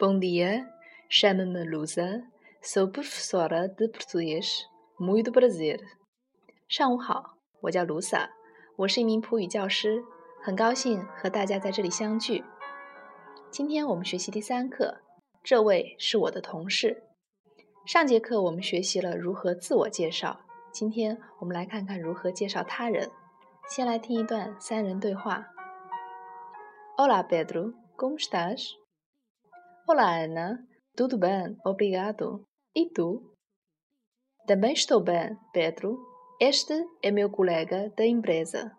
Bom dia, chamo-me Lusa, sou professora de português. Muito prazer. 上午好，我叫卢萨，我是一名普语教师，很高兴和大家在这里相聚。今天我们学习第三课，这位是我的同事。上节课我们学习了如何自我介绍，今天我们来看看如何介绍他人。先来听一段三人对话。Olá Pedro, como estás? Olá Ana, tudo bem, obrigado. E tu? Também estou bem, Pedro. Este é meu colega da empresa.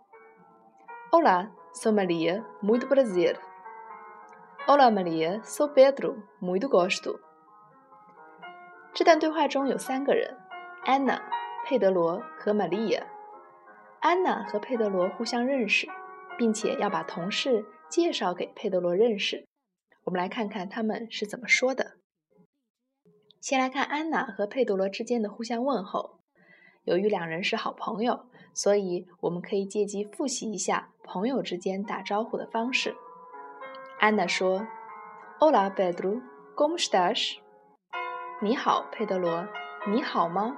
Olá, sou Maria, muito prazer. Olá Maria, sou Pedro, muito gosto. 这段对话中有三个人：安娜、佩德罗和玛利亚。安娜和佩德罗互相认识，并且要把同事。介绍给佩德罗认识， 我们来看看他们是怎么说的。先来看安娜和佩德罗之间的互相问候。由于两人是好朋友，所以我们可以借机复习一下朋友之间打招呼的方式。安娜说：“Hola Pedro, ¿cómo estás？” 你好，佩德罗，你好吗？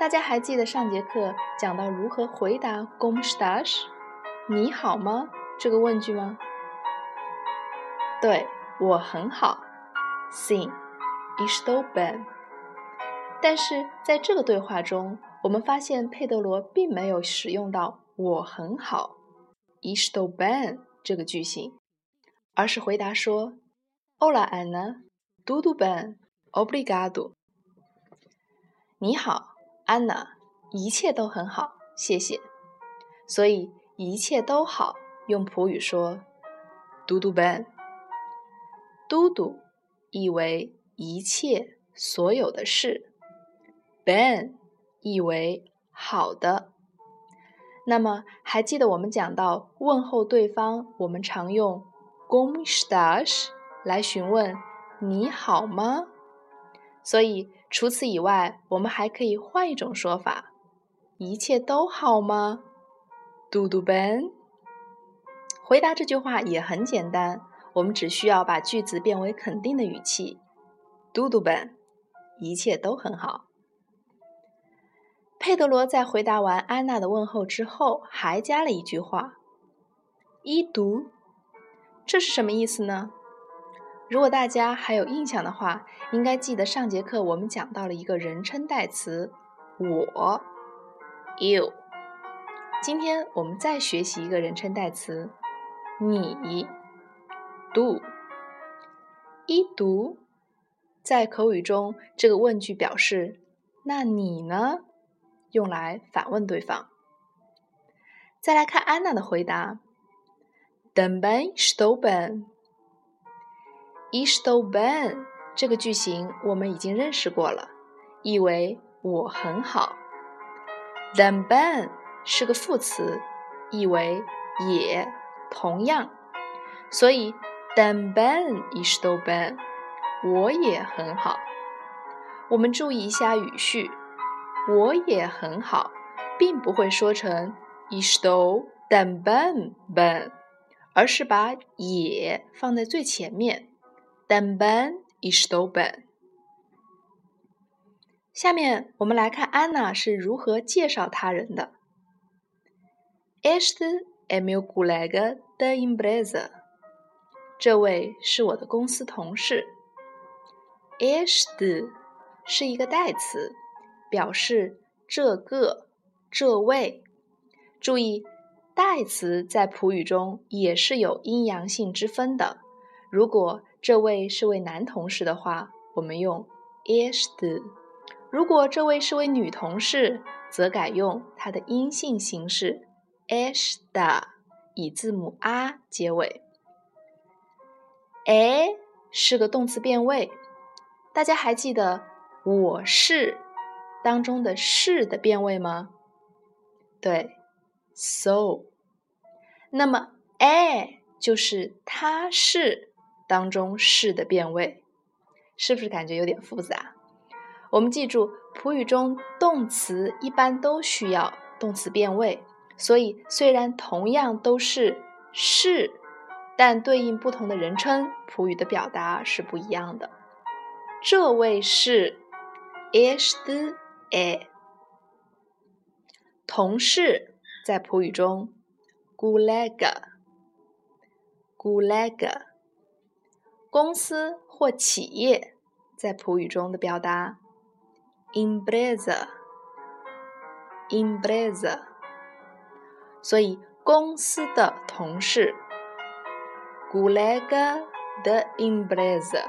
大家还记得上节课讲到如何回答 “¿cómo estás？” 你好吗？这个问句吗？对我很好，Sim, estou bem。但是在这个对话中，我们发现佩德罗并没有使用到“我很好 ”，estou bem 这个句型，而是回答说：“Hola Ana, tudo bem, obrigado。”你好，安娜，一切都很好，谢谢。所以一切都好。用普语说嘟嘟 ben”，嘟嘟意为一切、所有的事，“ben” 意为好的。那么，还记得我们讲到问候对方，我们常用 “gom stash” 来询问“你好吗”。所以，除此以外，我们还可以换一种说法：“一切都好吗？”嘟嘟 ben。回答这句话也很简单，我们只需要把句子变为肯定的语气。嘟嘟本，一切都很好。佩德罗在回答完安娜的问候之后，还加了一句话：“一读。”这是什么意思呢？如果大家还有印象的话，应该记得上节课我们讲到了一个人称代词“我 ”，you。今天我们再学习一个人称代词。你 do 一读，在口语中，这个问句表示“那你呢”，用来反问对方。再来看安娜的回答：“Também estou bem。”“Estou bem” 这个句型我们已经认识过了，意为我很好。them ben 是个副词，意为也。同样，所以 “também estou bem”，我也很好。我们注意一下语序，我也很好，并不会说成 “estou também bem”，而是把“也”放在最前面，“também estou bem”。下面我们来看安娜是如何介绍他人的。Este é meu colega da empresa。这位是我的公司同事。Este 是一个代词，表示这个、这位。注意，代词在普语中也是有阴阳性之分的。如果这位是位男同事的话，我们用 este；如果这位是位女同事，则改用它的阴性形式。esta 以字母 r 结尾哎是个动词变位。大家还记得“我是”当中的“是”的变位吗？对，so。那么哎就是“他是”当中“是”的变位，是不是感觉有点复杂？我们记住，普语中动词一般都需要动词变位。所以，虽然同样都是是，但对应不同的人称，普语的表达是不一样的。这位是 este é，同事在普语中 colega，colega，公司或企业在普语中的表达 empresa，empresa，所以公司的同事。Colega de empresa，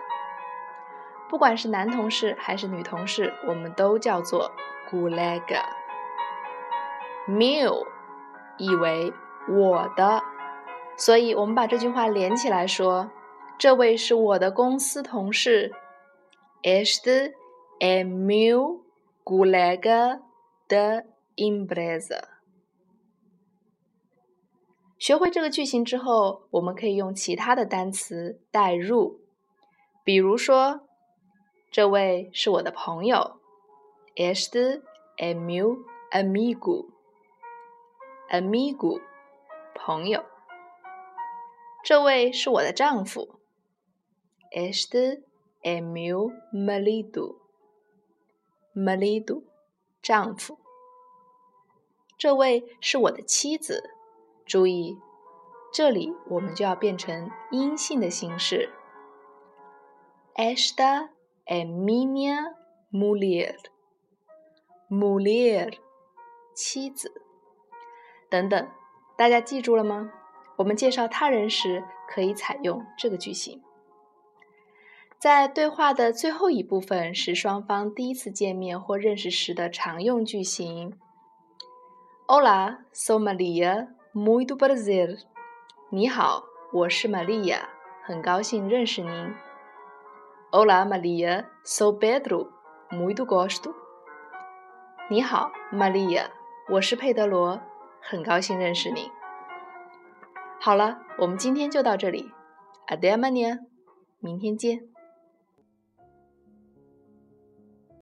不管是男同事还是女同事，我们都叫做 colega。Meu，意为我的，所以我们把这句话连起来说：这位是我的公司同事。Este é meu colega de empresa。学会这个句型之后，我们可以用其他的单词代入，比如说，这位是我的朋友，Este é meu amigo，amigo，朋友。这位是我的丈夫，Este é meu marido，marido，丈夫。这位是我的妻子。注意，这里我们就要变成阴性的形式。Esta é minha mulier，mulier，妻子。等等，大家记住了吗？我们介绍他人时可以采用这个句型。在对话的最后一部分是双方第一次见面或认识时的常用句型。Olá，sou Maria。Muito prazer，你好，我是玛利亚，很高兴认识您。Olá Maria，sou Pedro，muito gosto。你好，玛利亚，我是佩德罗，很高兴认识您。好了，我们今天就到这里，Adelia，明天见。